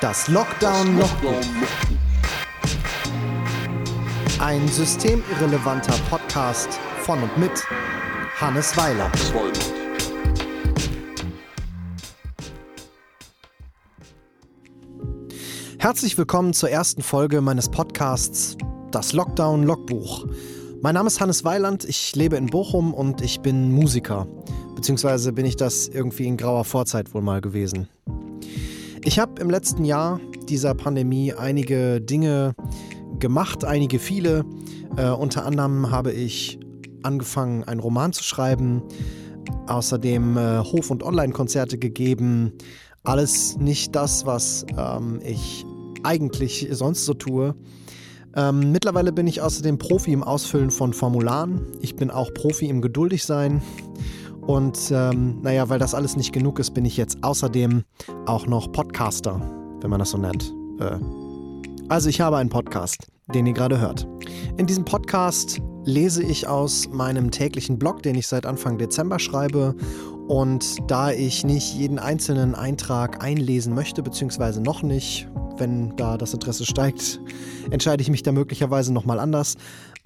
Das Lockdown Logbuch. Ein systemirrelevanter Podcast von und mit Hannes Weiler. Herzlich willkommen zur ersten Folge meines Podcasts Das Lockdown Logbuch. Mein Name ist Hannes Weiland, ich lebe in Bochum und ich bin Musiker. Beziehungsweise bin ich das irgendwie in grauer Vorzeit wohl mal gewesen. Ich habe im letzten Jahr dieser Pandemie einige Dinge gemacht, einige viele. Äh, unter anderem habe ich angefangen, einen Roman zu schreiben, außerdem äh, Hof- und Online-Konzerte gegeben. Alles nicht das, was ähm, ich eigentlich sonst so tue. Ähm, mittlerweile bin ich außerdem Profi im Ausfüllen von Formularen. Ich bin auch Profi im Geduldigsein. Und ähm, naja, weil das alles nicht genug ist, bin ich jetzt außerdem auch noch Podcaster, wenn man das so nennt. Äh, also ich habe einen Podcast, den ihr gerade hört. In diesem Podcast lese ich aus meinem täglichen Blog, den ich seit Anfang Dezember schreibe. Und da ich nicht jeden einzelnen Eintrag einlesen möchte, beziehungsweise noch nicht, wenn da das Interesse steigt, entscheide ich mich da möglicherweise nochmal anders.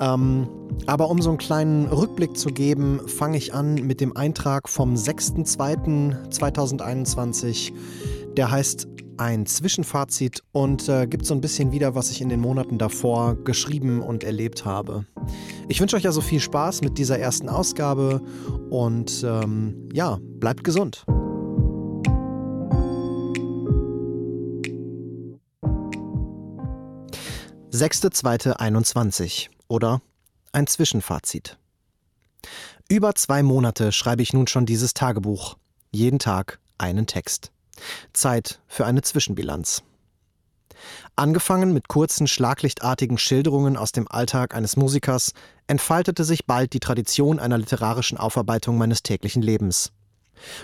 Ähm, aber um so einen kleinen Rückblick zu geben, fange ich an mit dem Eintrag vom 6.2.2021. Der heißt ein Zwischenfazit und äh, gibt so ein bisschen wieder, was ich in den Monaten davor geschrieben und erlebt habe. Ich wünsche euch also viel Spaß mit dieser ersten Ausgabe und ähm, ja, bleibt gesund. 6.2.21 oder ein Zwischenfazit. Über zwei Monate schreibe ich nun schon dieses Tagebuch. Jeden Tag einen Text. Zeit für eine Zwischenbilanz. Angefangen mit kurzen, schlaglichtartigen Schilderungen aus dem Alltag eines Musikers, entfaltete sich bald die Tradition einer literarischen Aufarbeitung meines täglichen Lebens.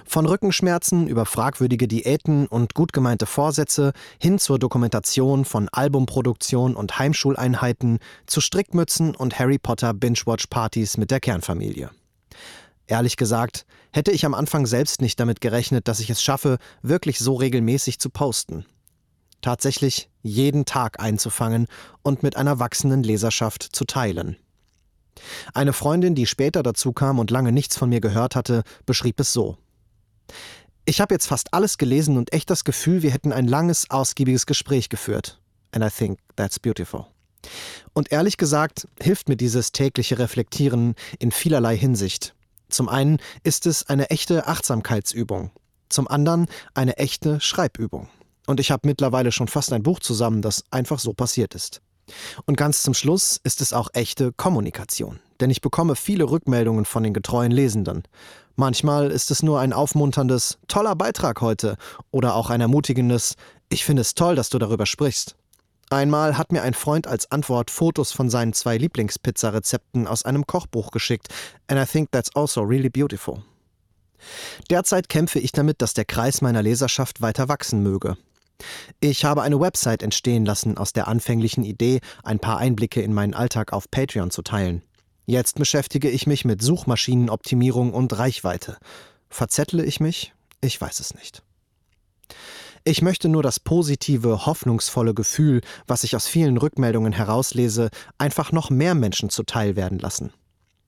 Von Rückenschmerzen über fragwürdige Diäten und gut gemeinte Vorsätze hin zur Dokumentation von Albumproduktion und Heimschuleinheiten zu Strickmützen und Harry Potter Binge-Watch-Partys mit der Kernfamilie. Ehrlich gesagt, hätte ich am Anfang selbst nicht damit gerechnet, dass ich es schaffe, wirklich so regelmäßig zu posten. Tatsächlich jeden Tag einzufangen und mit einer wachsenden Leserschaft zu teilen. Eine Freundin, die später dazu kam und lange nichts von mir gehört hatte, beschrieb es so. Ich habe jetzt fast alles gelesen und echt das Gefühl, wir hätten ein langes, ausgiebiges Gespräch geführt. And I think that's beautiful. Und ehrlich gesagt hilft mir dieses tägliche Reflektieren in vielerlei Hinsicht. Zum einen ist es eine echte Achtsamkeitsübung, zum anderen eine echte Schreibübung. Und ich habe mittlerweile schon fast ein Buch zusammen, das einfach so passiert ist. Und ganz zum Schluss ist es auch echte Kommunikation, denn ich bekomme viele Rückmeldungen von den getreuen Lesenden. Manchmal ist es nur ein aufmunterndes toller Beitrag heute oder auch ein ermutigendes Ich finde es toll, dass du darüber sprichst. Einmal hat mir ein Freund als Antwort Fotos von seinen zwei Lieblingspizza-Rezepten aus einem Kochbuch geschickt, and I think that's also really beautiful. Derzeit kämpfe ich damit, dass der Kreis meiner Leserschaft weiter wachsen möge. Ich habe eine Website entstehen lassen aus der anfänglichen Idee, ein paar Einblicke in meinen Alltag auf Patreon zu teilen. Jetzt beschäftige ich mich mit Suchmaschinenoptimierung und Reichweite. Verzettle ich mich? Ich weiß es nicht. Ich möchte nur das positive, hoffnungsvolle Gefühl, was ich aus vielen Rückmeldungen herauslese, einfach noch mehr Menschen zuteil werden lassen.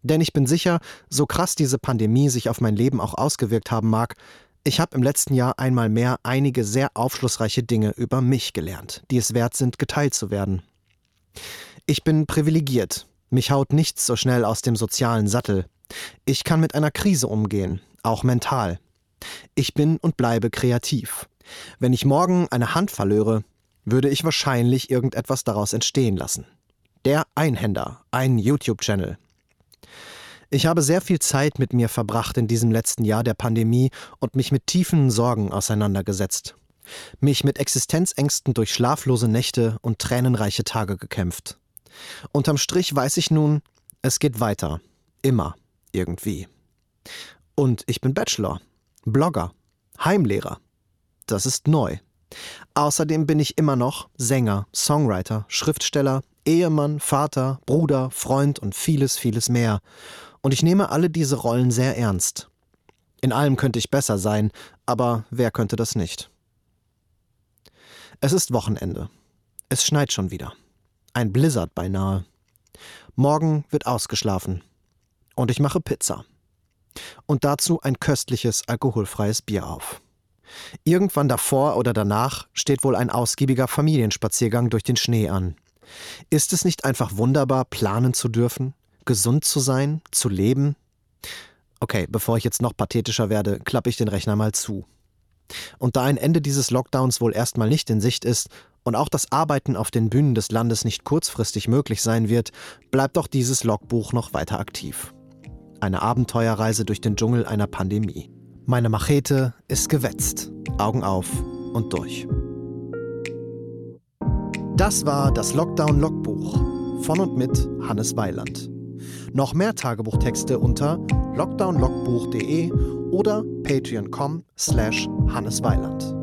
Denn ich bin sicher, so krass diese Pandemie sich auf mein Leben auch ausgewirkt haben mag, ich habe im letzten Jahr einmal mehr einige sehr aufschlussreiche Dinge über mich gelernt, die es wert sind, geteilt zu werden. Ich bin privilegiert. Mich haut nichts so schnell aus dem sozialen Sattel. Ich kann mit einer Krise umgehen, auch mental. Ich bin und bleibe kreativ. Wenn ich morgen eine Hand verlöre, würde ich wahrscheinlich irgendetwas daraus entstehen lassen. Der Einhänder, ein YouTube-Channel, ich habe sehr viel Zeit mit mir verbracht in diesem letzten Jahr der Pandemie und mich mit tiefen Sorgen auseinandergesetzt. Mich mit Existenzängsten durch schlaflose Nächte und tränenreiche Tage gekämpft. Unterm Strich weiß ich nun, es geht weiter. Immer. Irgendwie. Und ich bin Bachelor, Blogger, Heimlehrer. Das ist neu. Außerdem bin ich immer noch Sänger, Songwriter, Schriftsteller, Ehemann, Vater, Bruder, Freund und vieles, vieles mehr. Und ich nehme alle diese Rollen sehr ernst. In allem könnte ich besser sein, aber wer könnte das nicht? Es ist Wochenende. Es schneit schon wieder. Ein Blizzard beinahe. Morgen wird ausgeschlafen. Und ich mache Pizza. Und dazu ein köstliches alkoholfreies Bier auf. Irgendwann davor oder danach steht wohl ein ausgiebiger Familienspaziergang durch den Schnee an. Ist es nicht einfach wunderbar, planen zu dürfen, gesund zu sein, zu leben? Okay, bevor ich jetzt noch pathetischer werde, klappe ich den Rechner mal zu. Und da ein Ende dieses Lockdowns wohl erstmal nicht in Sicht ist und auch das Arbeiten auf den Bühnen des Landes nicht kurzfristig möglich sein wird, bleibt auch dieses Logbuch noch weiter aktiv. Eine Abenteuerreise durch den Dschungel einer Pandemie. Meine Machete ist gewetzt. Augen auf und durch. Das war das Lockdown-Logbuch von und mit Hannes Weiland. Noch mehr Tagebuchtexte unter lockdownlogbuch.de oder patreon.com slash hannesweiland.